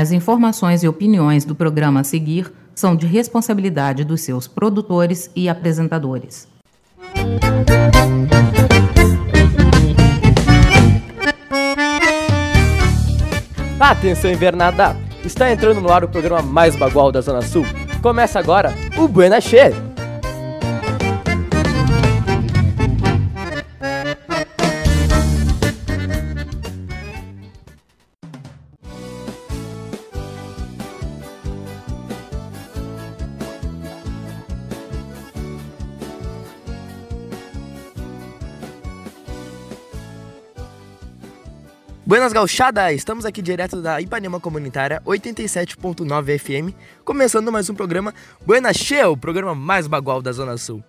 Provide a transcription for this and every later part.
As informações e opiniões do programa a seguir são de responsabilidade dos seus produtores e apresentadores. Atenção invernada! Está entrando no ar o programa mais bagual da Zona Sul. Começa agora o Buena Che! Buenas gauchada! Estamos aqui direto da Ipanema Comunitária 87.9 FM, começando mais um programa Buena Che, o programa mais bagual da Zona Sul.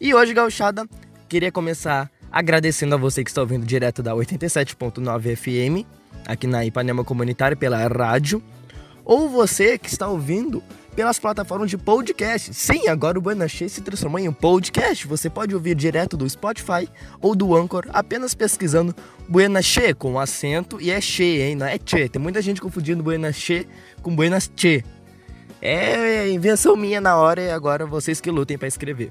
E hoje, gauchada, queria começar agradecendo a você que está ouvindo direto da 87.9 FM, aqui na Ipanema Comunitária pela rádio, ou você que está ouvindo pelas plataformas de podcast. Sim, agora o Buena Che se transformou em um podcast. Você pode ouvir direto do Spotify ou do Anchor, apenas pesquisando Buena Che com acento e é Che, hein? Não é Che. Tem muita gente confundindo Buena Che com Buenas Che. É invenção minha na hora e agora vocês que lutem para escrever.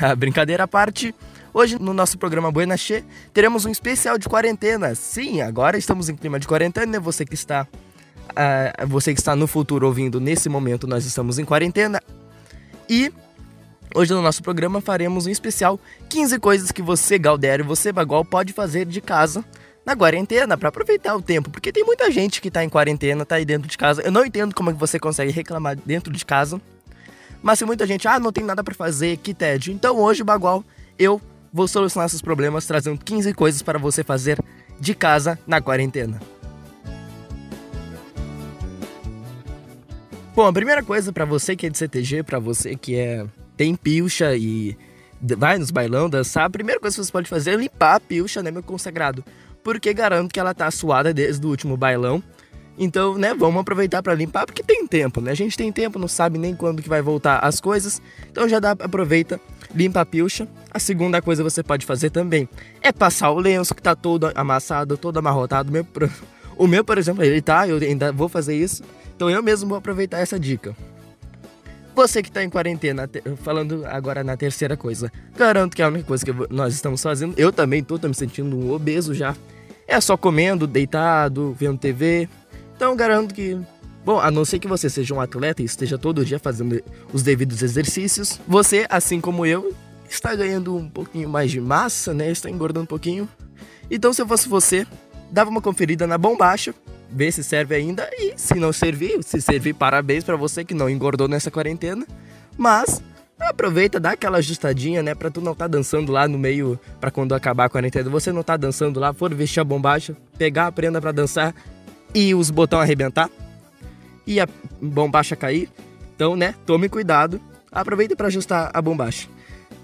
A brincadeira à parte, hoje no nosso programa Buena Che teremos um especial de quarentena. Sim, agora estamos em clima de quarentena, você que está você que está no futuro ouvindo nesse momento, nós estamos em quarentena. E hoje no nosso programa faremos um especial 15 coisas que você, Galdério, você, Bagual, pode fazer de casa na quarentena para aproveitar o tempo, porque tem muita gente que está em quarentena, está aí dentro de casa. Eu não entendo como é que você consegue reclamar dentro de casa. Mas tem muita gente, ah, não tem nada para fazer, que tédio. Então hoje, Bagual, eu vou solucionar esses problemas trazendo 15 coisas para você fazer de casa na quarentena. Bom, a primeira coisa para você que é de CTG, para você que é tem pilcha e vai nos bailão dançar, a primeira coisa que você pode fazer é limpar a pilcha, né, meu consagrado? Porque garanto que ela tá suada desde o último bailão. Então, né, vamos aproveitar para limpar porque tem tempo, né? A gente tem tempo, não sabe nem quando que vai voltar as coisas. Então já dá, aproveita, limpa a pilcha. A segunda coisa que você pode fazer também é passar o lenço que tá todo amassado, todo amarrotado. Meu, o meu, por exemplo, ele tá, eu ainda vou fazer isso. Então eu mesmo vou aproveitar essa dica. Você que está em quarentena, falando agora na terceira coisa, garanto que a única coisa que nós estamos fazendo, eu também estou me sentindo um obeso já, é só comendo, deitado, vendo TV. Então garanto que, bom, a não ser que você seja um atleta e esteja todo dia fazendo os devidos exercícios, você, assim como eu, está ganhando um pouquinho mais de massa, né? Está engordando um pouquinho. Então se eu fosse você, dava uma conferida na bombacha ver se serve ainda e se não servir, se servir, parabéns para você que não engordou nessa quarentena. Mas aproveita, dá aquela ajustadinha, né, para tu não tá dançando lá no meio para quando acabar a quarentena. Você não tá dançando lá, for vestir a bombacha, pegar a prenda para dançar e os botões arrebentar e a bombacha cair. Então, né, tome cuidado. Aproveita para ajustar a bombacha.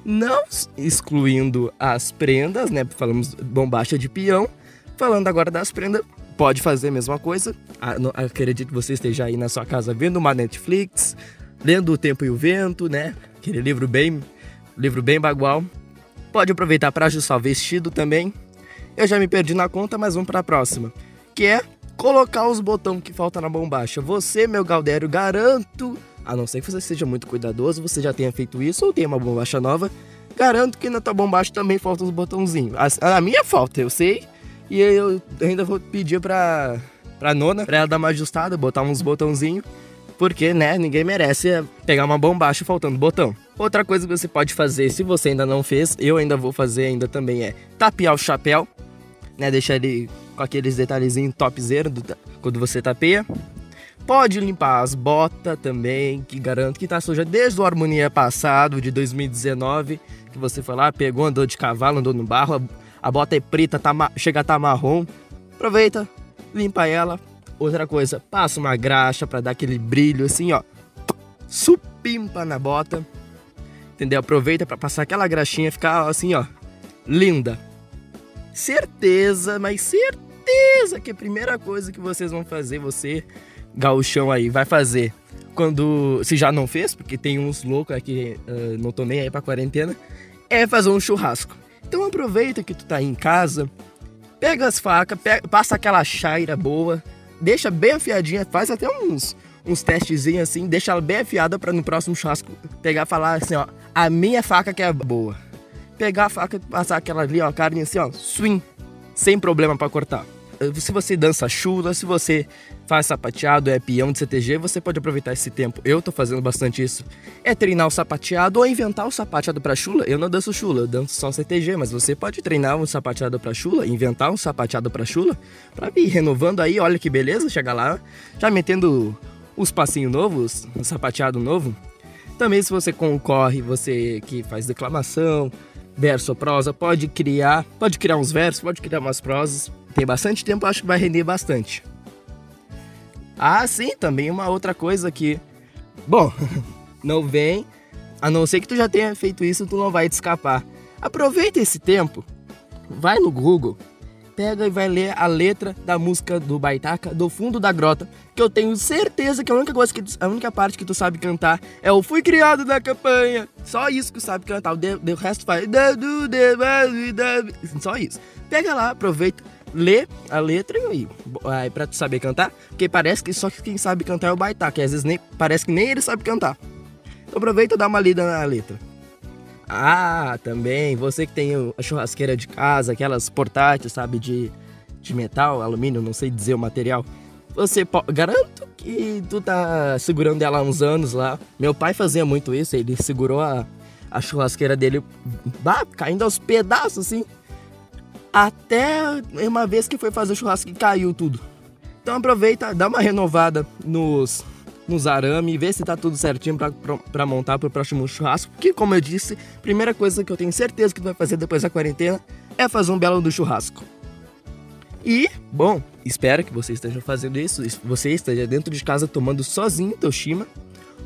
Não excluindo as prendas, né? Falamos bombacha de peão. Falando agora das prendas, pode fazer a mesma coisa. Acredito que você esteja aí na sua casa vendo uma Netflix, lendo O Tempo e o Vento, né? Aquele livro bem, livro bem bagual. Pode aproveitar para ajustar o vestido também. Eu já me perdi na conta, mas vamos para a próxima, que é colocar os botões que faltam na bombacha. Você, meu Galdério, garanto, a não ser que você seja muito cuidadoso, você já tenha feito isso ou tenha uma bombacha nova, garanto que na tua bombacha também faltam os botãozinhos. A, a minha falta, eu sei, e eu ainda vou pedir pra, pra nona, pra ela dar uma ajustada, botar uns botãozinhos. Porque, né, ninguém merece pegar uma bombacha faltando botão. Outra coisa que você pode fazer, se você ainda não fez, eu ainda vou fazer ainda também, é tapear o chapéu. Né, deixar ele com aqueles detalhezinhos topzera do, quando você tapeia. Pode limpar as botas também, que garanto que tá suja desde o Harmonia passado, de 2019, que você foi lá, pegou, andou de cavalo, andou no barro, a bota é preta, tá chega a tá marrom. Aproveita, limpa ela. Outra coisa, passa uma graxa para dar aquele brilho assim, ó. Supimpa na bota. Entendeu? Aproveita para passar aquela graxinha ficar assim, ó, linda. Certeza, mas certeza que a primeira coisa que vocês vão fazer, você, gauchão aí, vai fazer quando. Se já não fez, porque tem uns loucos aqui, uh, não tô nem aí pra quarentena, é fazer um churrasco. Então aproveita que tu tá aí em casa, pega as facas, pega, passa aquela chaira boa, deixa bem afiadinha, faz até uns, uns testezinhos assim, deixa ela bem afiada para no próximo churrasco pegar e falar assim, ó, a minha faca que é boa. Pegar a faca e passar aquela ali, ó, carne assim, ó, swing, sem problema para cortar. Se você dança chula, se você faz sapateado, é peão de CTG, você pode aproveitar esse tempo. Eu tô fazendo bastante isso. É treinar o sapateado ou inventar o sapateado para chula. Eu não danço chula, eu danço só CTG, mas você pode treinar um sapateado para chula, inventar um sapateado para chula, para ir renovando aí, olha que beleza, chegar lá, já metendo os passinhos novos, um sapateado novo. Também se você concorre, você que faz declamação, verso ou prosa, pode criar, pode criar uns versos, pode criar umas prosas. Tem bastante tempo, acho que vai render bastante. Ah, sim, também uma outra coisa que. Bom, não vem. A não ser que tu já tenha feito isso, tu não vai te escapar. Aproveita esse tempo, vai no Google, pega e vai ler a letra da música do Baitaca, do fundo da grota, que eu tenho certeza que a única coisa que tu, a única parte que tu sabe cantar é o fui criado na campanha. Só isso que tu sabe cantar, o, de, o resto faz só isso. Pega lá, aproveita, lê a letra e aí para tu saber cantar, porque parece que só quem sabe cantar é o Baitá, que às vezes nem parece que nem ele sabe cantar. Então aproveita e dá uma lida na letra. Ah, também, você que tem a churrasqueira de casa, aquelas portáteis, sabe, de, de metal, alumínio, não sei dizer o material. Você garanto que tu tá segurando ela há uns anos lá. Meu pai fazia muito isso, ele segurou a, a churrasqueira dele, bah, caindo aos pedaços assim. Até uma vez que foi fazer o churrasco e caiu tudo. Então aproveita, dá uma renovada nos, nos arame, vê se tá tudo certinho para montar pro próximo churrasco. Porque, como eu disse, primeira coisa que eu tenho certeza que tu vai fazer depois da quarentena é fazer um belo do churrasco. E, bom, espero que você esteja fazendo isso. Você esteja dentro de casa tomando sozinho teu shima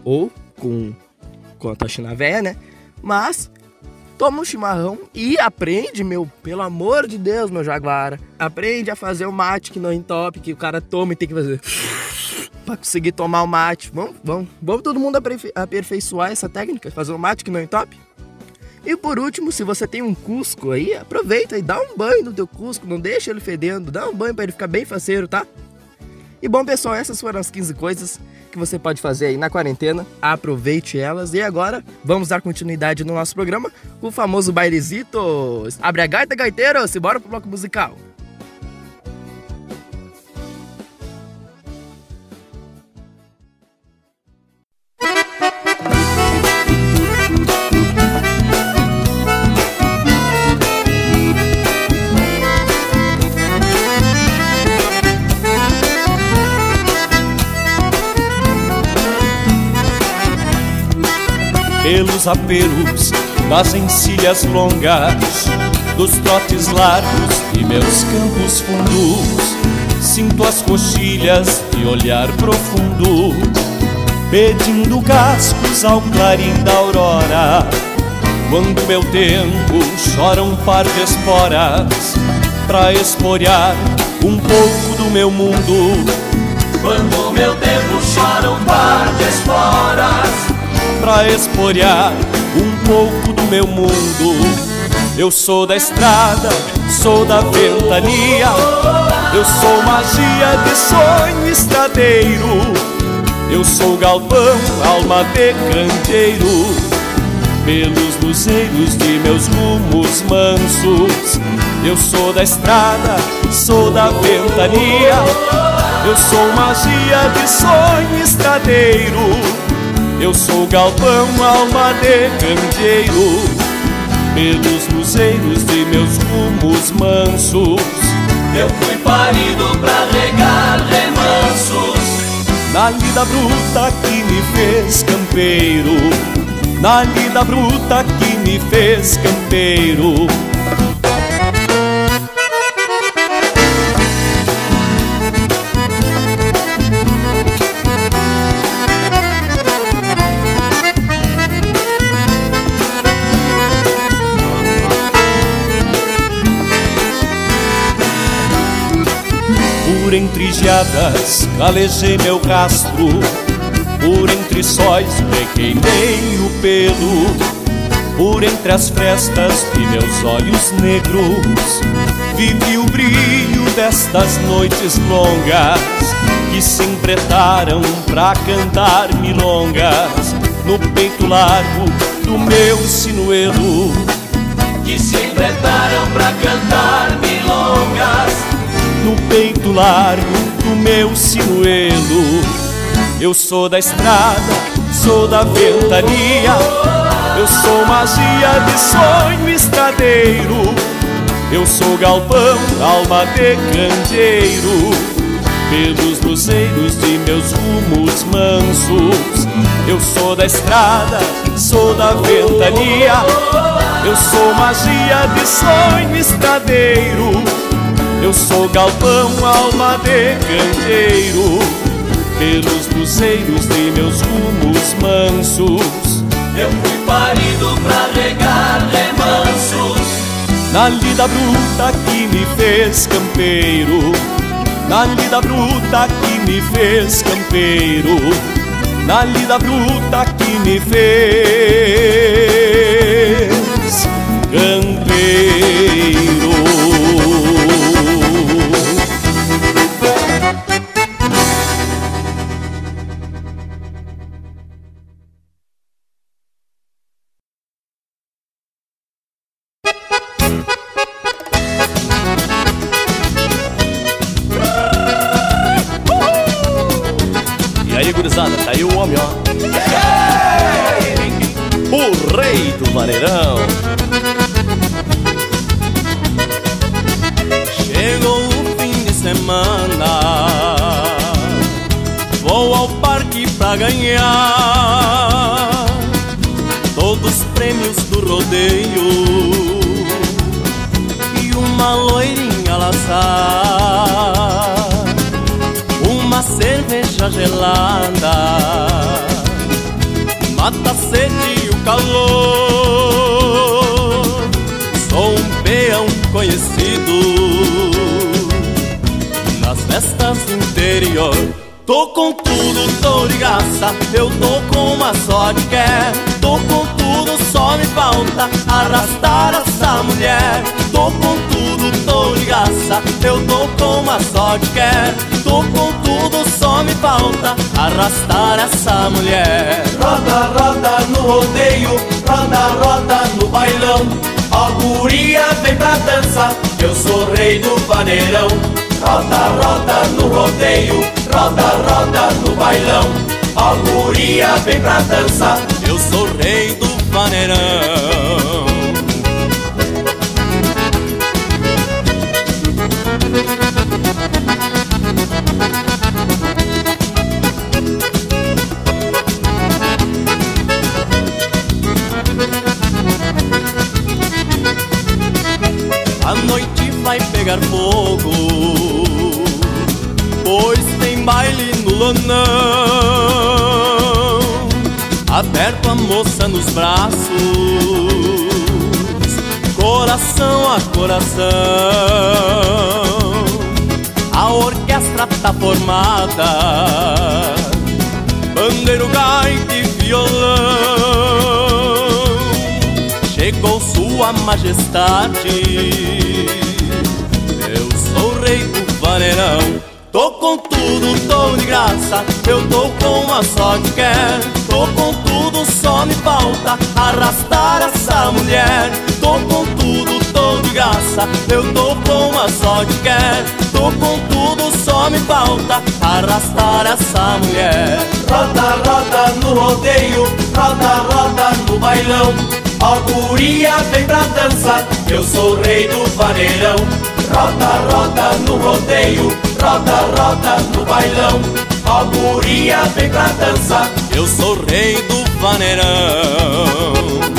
ou com, com a tua china véia, né? Mas toma um chimarrão e aprende, meu, pelo amor de Deus, meu jaguara. Aprende a fazer o mate que não entope, que o cara toma e tem que fazer para conseguir tomar o mate. Vamos, vamos, vamos todo mundo aperfeiçoar essa técnica, fazer o mate que não entope. E por último, se você tem um cusco aí, aproveita e dá um banho no teu cusco, não deixa ele fedendo, dá um banho para ele ficar bem faceiro, tá? E bom, pessoal, essas foram as 15 coisas que você pode fazer aí na quarentena. Aproveite elas. E agora, vamos dar continuidade no nosso programa com o famoso bailezito. Abre a gaita, gaiteiro, se bora pro bloco musical. Pelos apelos das encilhas longas, dos trotes largos e meus campos fundos. Sinto as coxilhas e olhar profundo, pedindo cascos ao clarim da aurora. Quando meu tempo chora um par de esporas, pra esporear um pouco do meu mundo. Quando meu tempo chora um par de esporas pra esporear um pouco do meu mundo. Eu sou da estrada, sou da ventania, eu sou magia de sonho estradeiro. Eu sou galpão, alma de canteiro, pelos luzeiros de meus rumos mansos. Eu sou da estrada, sou da ventania, eu sou magia de sonho estradeiro. Eu sou galpão, alma de candeeiro Pelos luzeiros de meus rumos mansos. Eu fui parido pra regar remansos. Na lida bruta que me fez campeiro Na lida bruta que me fez campeiro Geadas calejei meu rastro. Por entre sóis me queimei o pelo. Por entre as frestas de meus olhos negros. Vivi o brilho destas noites longas que se empretaram pra cantar milongas no peito largo do meu sinuelo. Que se empretaram pra cantar milongas no peito largo do meu sinuelo. Eu sou da estrada, sou da ventania, eu sou magia de sonho estradeiro. Eu sou galpão, alma de candeeiro. Pelos luzeiros de meus rumos mansos. Eu sou da estrada, sou da ventania. Eu sou magia de sonho estradeiro Eu sou galpão, alma de candeeiro Pelos luzeiros de meus rumos mansos. Eu fui parido pra regar remansos. Na lida bruta que me fez campeiro Na lida bruta que me fez campeiro Na lida bruta que me fez campeiro Uma cerveja gelada Mata a sede e o calor. Sou um peão conhecido Nas festas do interior. Tô com tudo, tô ligaça Eu tô com uma só de quer. Tô com tudo, só me falta Arrastar essa mulher. Tô com tudo arrastar essa mulher. Roda, roda no rodeio, roda, roda no bailão. Ó guria, vem pra dança, eu sou rei do vaneirão. Roda, roda no rodeio, roda, roda no bailão. Ó guria, vem pra dança, eu sou rei do vaneirão. Pegar fogo Pois tem baile no lonão Aberto a moça nos braços Coração a coração A orquestra tá formada. Bandeiro, gaita e violão. Chegou sua majestade. Rei do vaneirão. Tô com tudo, tô de graça. Eu tô com uma só que quer. Tô com tudo, só me falta Arrastar essa mulher. Tô com tudo, de Eu tô com uma só que quer Tô com tudo, só me falta Arrastar essa mulher Roda, roda no rodeio Roda, roda no bailão Ó guria, vem pra dança Eu sou rei do vaneirão Roda, roda no rodeio, roda, roda no bailão. Ó guria, vem pra dança. Eu sou rei do vaneirão.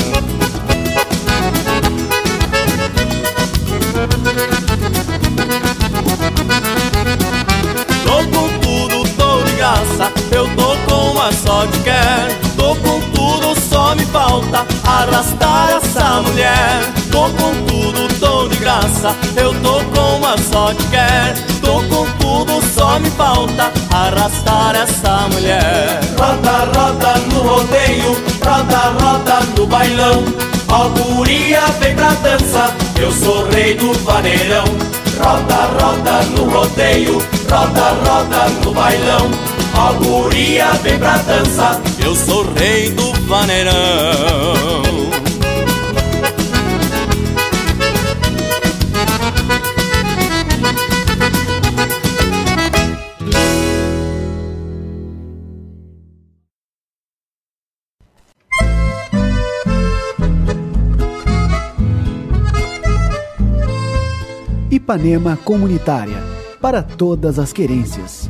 Tô com tudo, tô de graça. Eu tô com uma só de quer. Tô com tudo, só me falta arrastar essa mulher. Tô com tudo, tô de graça. Eu tô com uma só que quer. Tô com tudo, só me falta arrastar essa mulher. Roda, roda no rodeio, roda, roda no bailão. Ó guria, vem pra dança, eu sou rei do vaneirão. Roda, roda no rodeio, roda, roda no bailão. Ó guria, vem pra dança, eu sou rei do vaneirão. Ipanema Comunitária para todas as querências.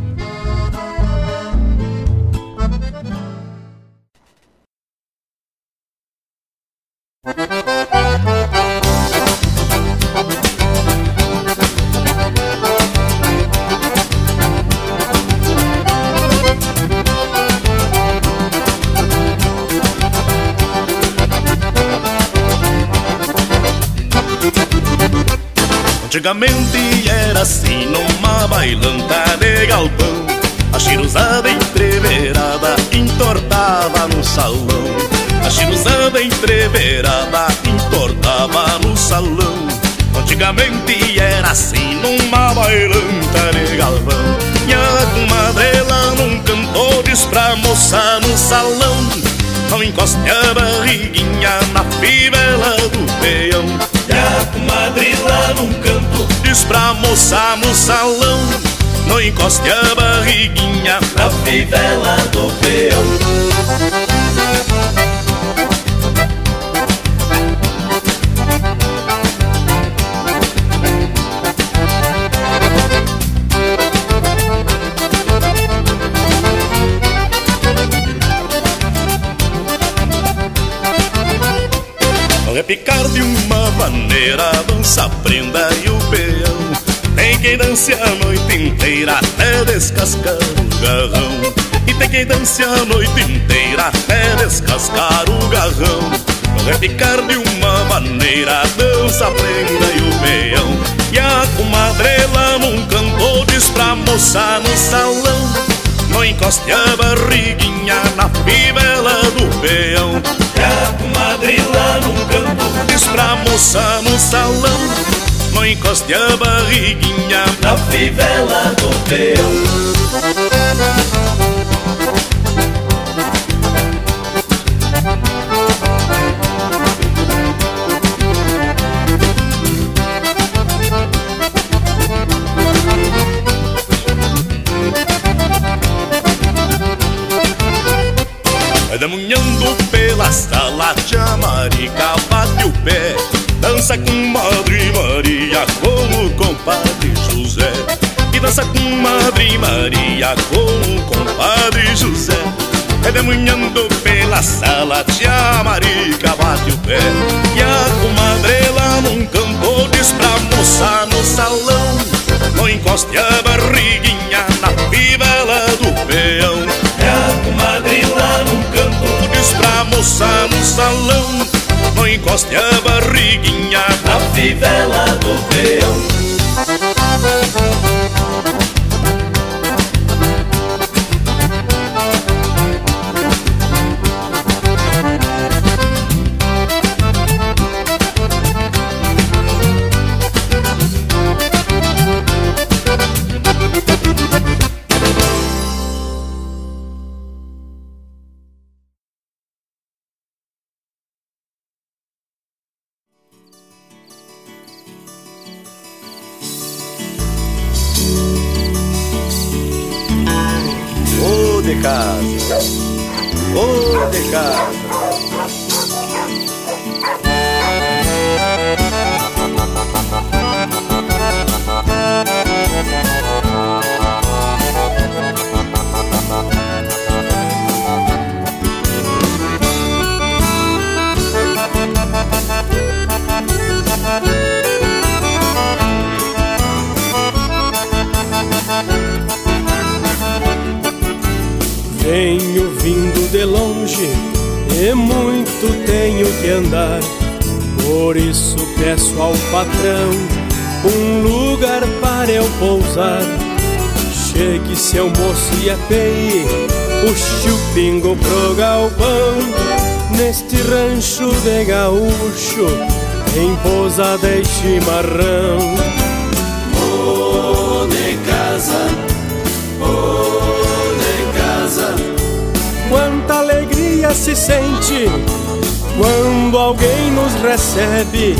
Antigamente era assim numa bailanta de galpão. A chiruzada entreverada entortava no salão. A chiruzada entreverada entortava no salão. Antigamente era assim numa bailanta de galpão. E a comadrela num cantor diz pra moça no salão Não encoste a barriguinha na fivela do peão e comadre lá num canto. Diz pra moça no salão Não encoste a barriguinha Na fivela do peão dance a noite inteira até descascar o garrão. E tem quem dance a noite inteira até descascar o garrão. Repicar de uma maneira dança a prenda e o peão. E a comadrela num canto diz pra moça no salão Não encoste a barriguinha na fivela do peão. E a comadrela num canto Diz pra moça no salão Não encoste a barriguinha Na fivela do peão Demunhando pela sala, tia Marica bate o pé. Dança com com Madre Maria com o compadre José. Redemunhando pela sala, tia Marica bate o pé. E a comadrela num canto diz pra moça no salão Não encoste a barriguinha na fivela do peão. E a comadrela num canto diz pra moça no salão Não encoste a barriguinha Na fivela do peão andar. Por isso peço ao patrão um lugar para eu pousar. Chegue seu moço e apeie, puxe o pingo pro galpão. neste rancho de gaúcho, em pousada e chimarrão. Oh, de casa, oh, de casa. Quanta alegria se sente quando alguém nos recebe.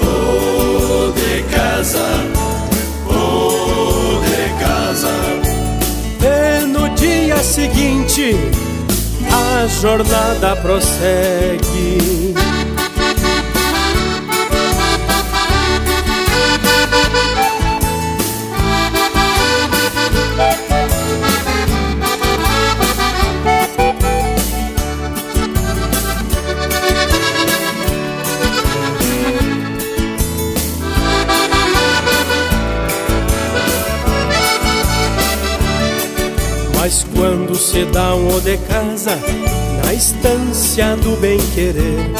Oh, de casa, oh, de casa. E no dia seguinte a jornada prossegue. Quando se dá um o de casa na estância do bem-querer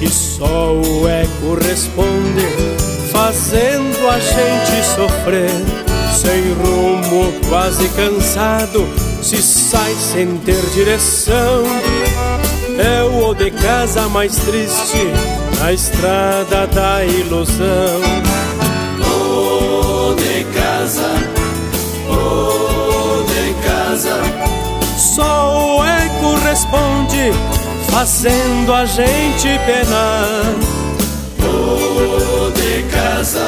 e só o eco responde, fazendo a gente sofrer, sem rumo, quase cansado, se sai sem ter direção. É o o de casa mais triste na estrada da ilusão. Só o eco responde, fazendo a gente penar. Oh, de casa,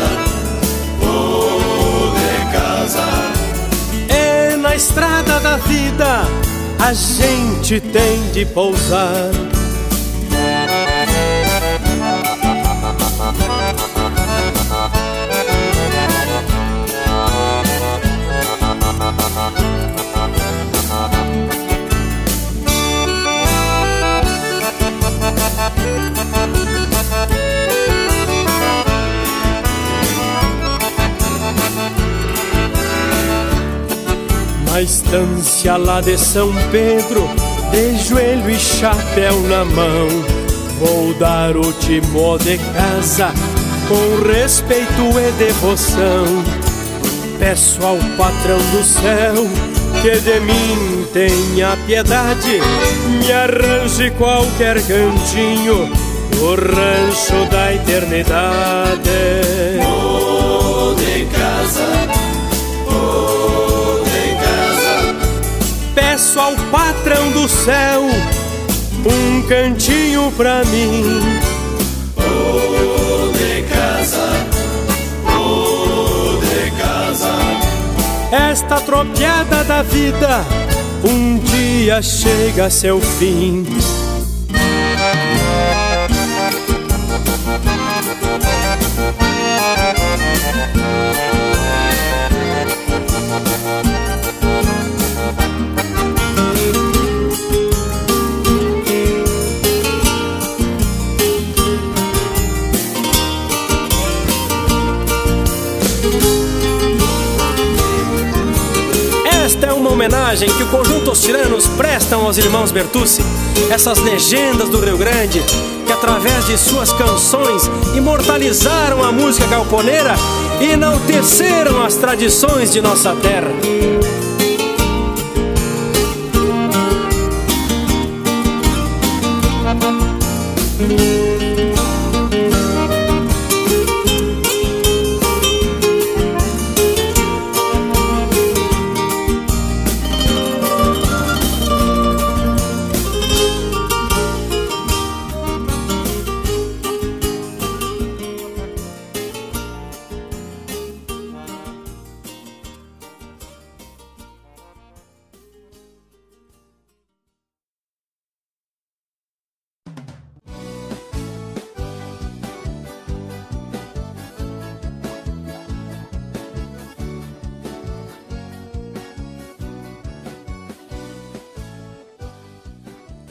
oh, de casa. E na estrada da vida a gente tem de pousar. Na estância lá de São Pedro, de joelho e chapéu na mão, vou dar o timó de casa com respeito e devoção. Peço ao patrão do céu que de mim tenha piedade, me arranje qualquer cantinho no rancho da eternidade. Do céu um cantinho pra mim. Oh, de casa, oh, de casa. Esta tropiada da vida um dia chega a seu fim. Homenagem que o conjunto Os Tiranos prestam aos irmãos Bertucci, essas legendas do Rio Grande que, através de suas canções, imortalizaram a música galponeira e enalteceram as tradições de nossa terra.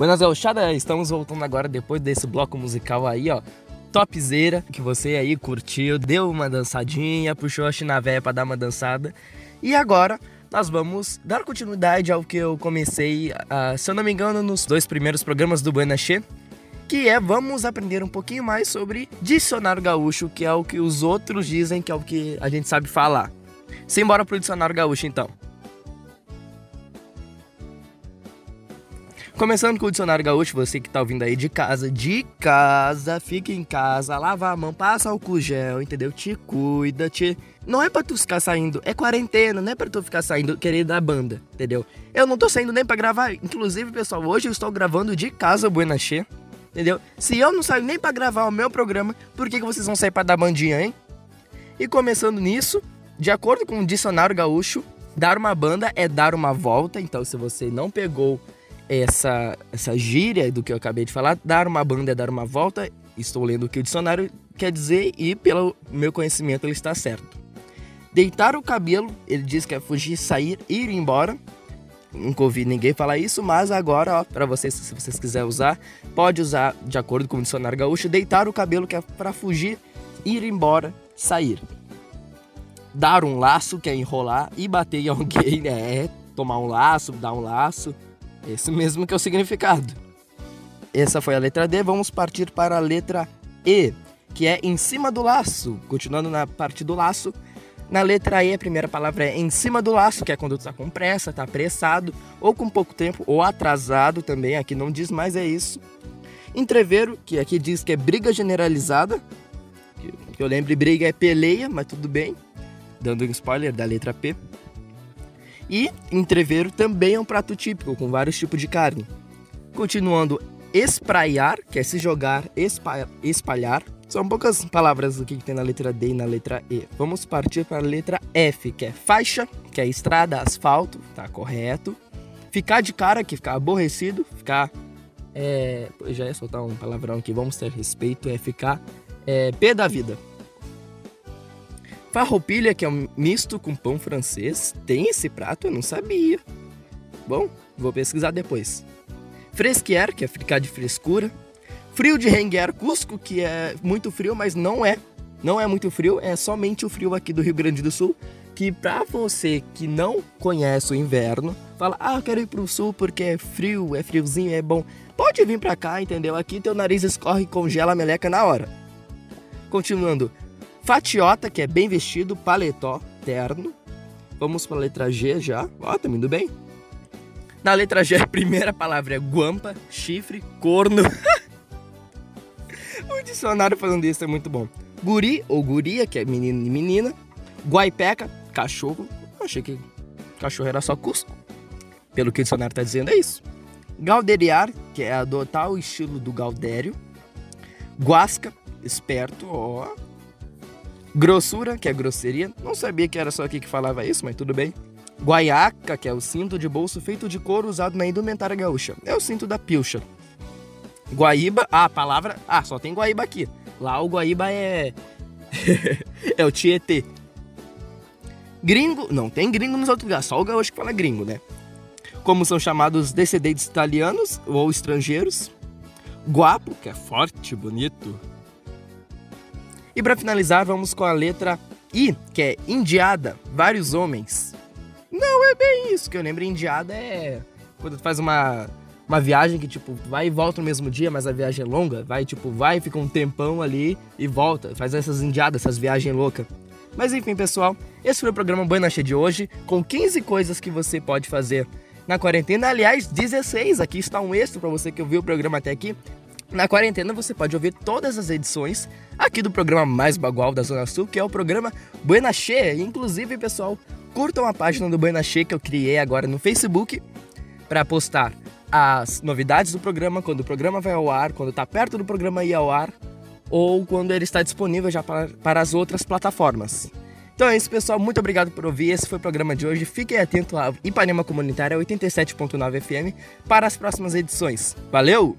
Buenas gauchada, estamos voltando agora depois desse bloco musical aí, ó. Topzera, que você aí curtiu, deu uma dançadinha, puxou a chinavéia pra dar uma dançada. E agora nós vamos dar continuidade ao que eu comecei, ah, se eu não me engano, nos dois primeiros programas do Buena que é vamos aprender um pouquinho mais sobre dicionário gaúcho, que é o que os outros dizem que é o que a gente sabe falar. Simbora pro dicionário gaúcho então. Começando com o dicionário gaúcho, você que tá ouvindo aí de casa, de casa, fica em casa, lava a mão, passa álcool gel, entendeu? Te cuida, te. Não é pra tu ficar saindo, é quarentena, não é pra tu ficar saindo querendo da banda, entendeu? Eu não tô saindo nem pra gravar, inclusive, pessoal, hoje eu estou gravando de casa Buena Che, entendeu? Se eu não saio nem pra gravar o meu programa, por que, que vocês vão sair pra dar bandinha, hein? E começando nisso, de acordo com o dicionário gaúcho, dar uma banda é dar uma volta, então se você não pegou essa, essa gíria do que eu acabei de falar, dar uma banda é dar uma volta. Estou lendo o que o dicionário quer dizer e, pelo meu conhecimento, ele está certo. Deitar o cabelo, ele diz que é fugir, sair, ir embora. Nunca ouvi ninguém falar isso, mas agora, ó, para vocês, se vocês quiserem usar, pode usar de acordo com o dicionário gaúcho, deitar o cabelo que é para fugir, ir embora, sair. Dar um laço, que é enrolar, e bater em alguém, é tomar um laço, dar um laço. Esse mesmo que é o significado. Essa foi a letra D, vamos partir para a letra E, que é em cima do laço. Continuando na parte do laço, na letra E, a primeira palavra é em cima do laço, que é quando tu tá com pressa, tá apressado, ou com pouco tempo, ou atrasado também, aqui não diz mais, é isso. Entreveiro, que aqui diz que é briga generalizada, que eu lembre briga é peleia, mas tudo bem, dando um spoiler da letra P. E entreveiro também é um prato típico, com vários tipos de carne. Continuando, espraiar, que é se jogar, espalhar. São poucas palavras do que tem na letra D e na letra E. Vamos partir para a letra F, que é faixa, que é estrada, asfalto, tá correto. Ficar de cara, que ficar aborrecido, ficar. É, já ia soltar um palavrão aqui, vamos ter respeito, é ficar é, pé da vida. Farroupilha, que é um misto com pão francês. Tem esse prato? Eu não sabia. Bom, vou pesquisar depois. Fresquier, que é ficar de frescura. Frio de Renguer, Cusco, que é muito frio, mas não é. Não é muito frio, é somente o frio aqui do Rio Grande do Sul. Que pra você que não conhece o inverno, fala, ah, quero ir pro sul porque é frio, é friozinho, é bom. Pode vir pra cá, entendeu? Aqui teu nariz escorre e congela a meleca na hora. Continuando, Fatiota, que é bem vestido, paletó, terno. Vamos para a letra G já. Ó, tá indo bem. Na letra G, a primeira palavra é guampa, chifre, corno. o dicionário falando isso é muito bom. Guri ou guria, que é menino e menina. Guaipeca, cachorro. Eu achei que cachorro era só cusco. Pelo que o dicionário está dizendo, é isso. Galderiar, que é adotar o estilo do Gaudério. Guasca, esperto, ó. Grossura, que é grosseria. Não sabia que era só aqui que falava isso, mas tudo bem. Guaiaca, que é o cinto de bolso feito de couro usado na indumentária gaúcha. É o cinto da pilcha. Guaíba, ah, a palavra. Ah, só tem Guaíba aqui. Lá o Guaíba é. é o Tietê. Gringo, não tem gringo nos outros lugares, só o gaúcho que fala gringo, né? Como são chamados descendentes italianos ou estrangeiros. Guapo, que é forte, bonito. E para finalizar, vamos com a letra I, que é indiada, vários homens. Não é bem isso que eu lembro. Indiada é quando tu faz uma, uma viagem que, tipo, vai e volta no mesmo dia, mas a viagem é longa. Vai, tipo, vai, fica um tempão ali e volta. Faz essas indiadas, essas viagens loucas. Mas enfim, pessoal, esse foi o programa Banha de hoje, com 15 coisas que você pode fazer na quarentena. Aliás, 16. Aqui está um extra para você que ouviu o programa até aqui. Na quarentena você pode ouvir todas as edições aqui do programa mais bagual da Zona Sul, que é o programa Buena Che. Inclusive, pessoal, curtam a página do Buena Che que eu criei agora no Facebook para postar as novidades do programa, quando o programa vai ao ar, quando está perto do programa ir ao ar, ou quando ele está disponível já para, para as outras plataformas. Então é isso, pessoal. Muito obrigado por ouvir. Esse foi o programa de hoje. Fiquem atentos à Ipanema Comunitária 87.9 FM para as próximas edições. Valeu!